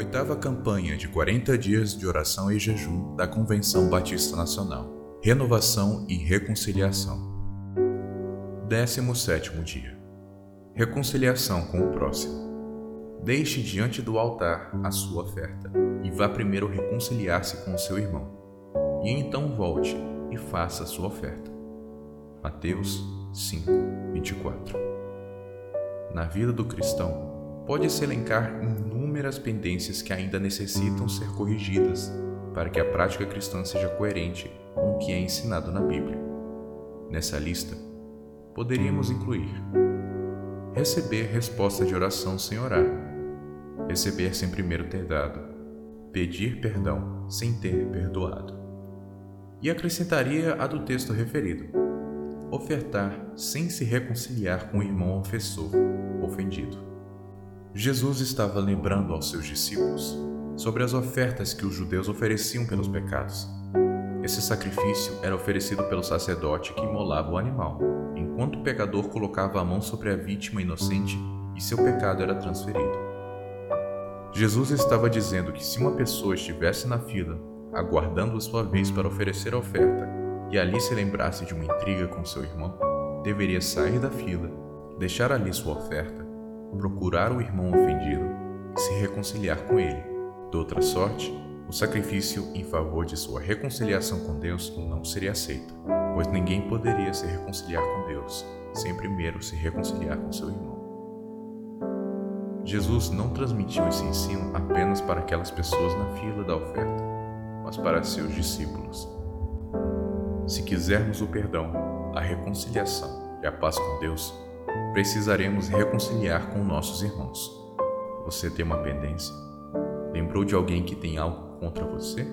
Oitava campanha de 40 dias de oração e jejum da Convenção Batista Nacional. Renovação e reconciliação. 17 dia. Reconciliação com o próximo. Deixe diante do altar a sua oferta e vá primeiro reconciliar-se com o seu irmão. E então volte e faça a sua oferta. Mateus 5, 24. Na vida do cristão, pode-se elencar inúmeras pendências que ainda necessitam ser corrigidas para que a prática cristã seja coerente com o que é ensinado na Bíblia. Nessa lista, poderíamos incluir receber resposta de oração sem orar, receber sem primeiro ter dado, pedir perdão sem ter perdoado. E acrescentaria a do texto referido: ofertar sem se reconciliar com o irmão ofensor, ofendido. Jesus estava lembrando aos seus discípulos sobre as ofertas que os judeus ofereciam pelos pecados. Esse sacrifício era oferecido pelo sacerdote que imolava o animal, enquanto o pecador colocava a mão sobre a vítima inocente e seu pecado era transferido. Jesus estava dizendo que se uma pessoa estivesse na fila, aguardando a sua vez para oferecer a oferta, e ali se lembrasse de uma intriga com seu irmão, deveria sair da fila, deixar ali sua oferta, procurar o irmão ofendido e se reconciliar com ele. De outra sorte, o sacrifício em favor de sua reconciliação com Deus não seria aceito, pois ninguém poderia se reconciliar com Deus sem primeiro se reconciliar com seu irmão. Jesus não transmitiu esse ensino apenas para aquelas pessoas na fila da oferta, mas para seus discípulos. Se quisermos o perdão, a reconciliação e a paz com Deus, precisaremos reconciliar com nossos irmãos. Você tem uma pendência? Lembrou de alguém que tem algo contra você?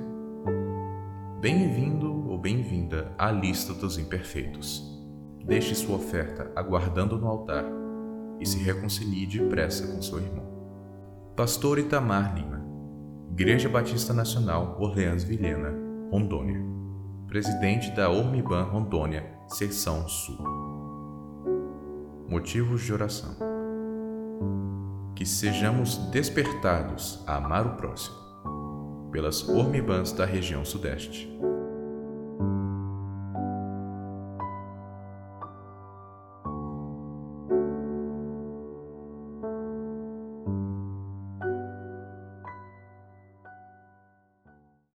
Bem-vindo ou bem-vinda à lista dos imperfeitos. Deixe sua oferta aguardando no altar e se reconcilie depressa com seu irmão. Pastor Itamar Lima, Igreja Batista Nacional Orleans Vilhena, Rondônia. Presidente da Ormiban Rondônia, Seção Sul. Motivos de oração. Que sejamos despertados a amar o próximo pelas Ormibans da região Sudeste.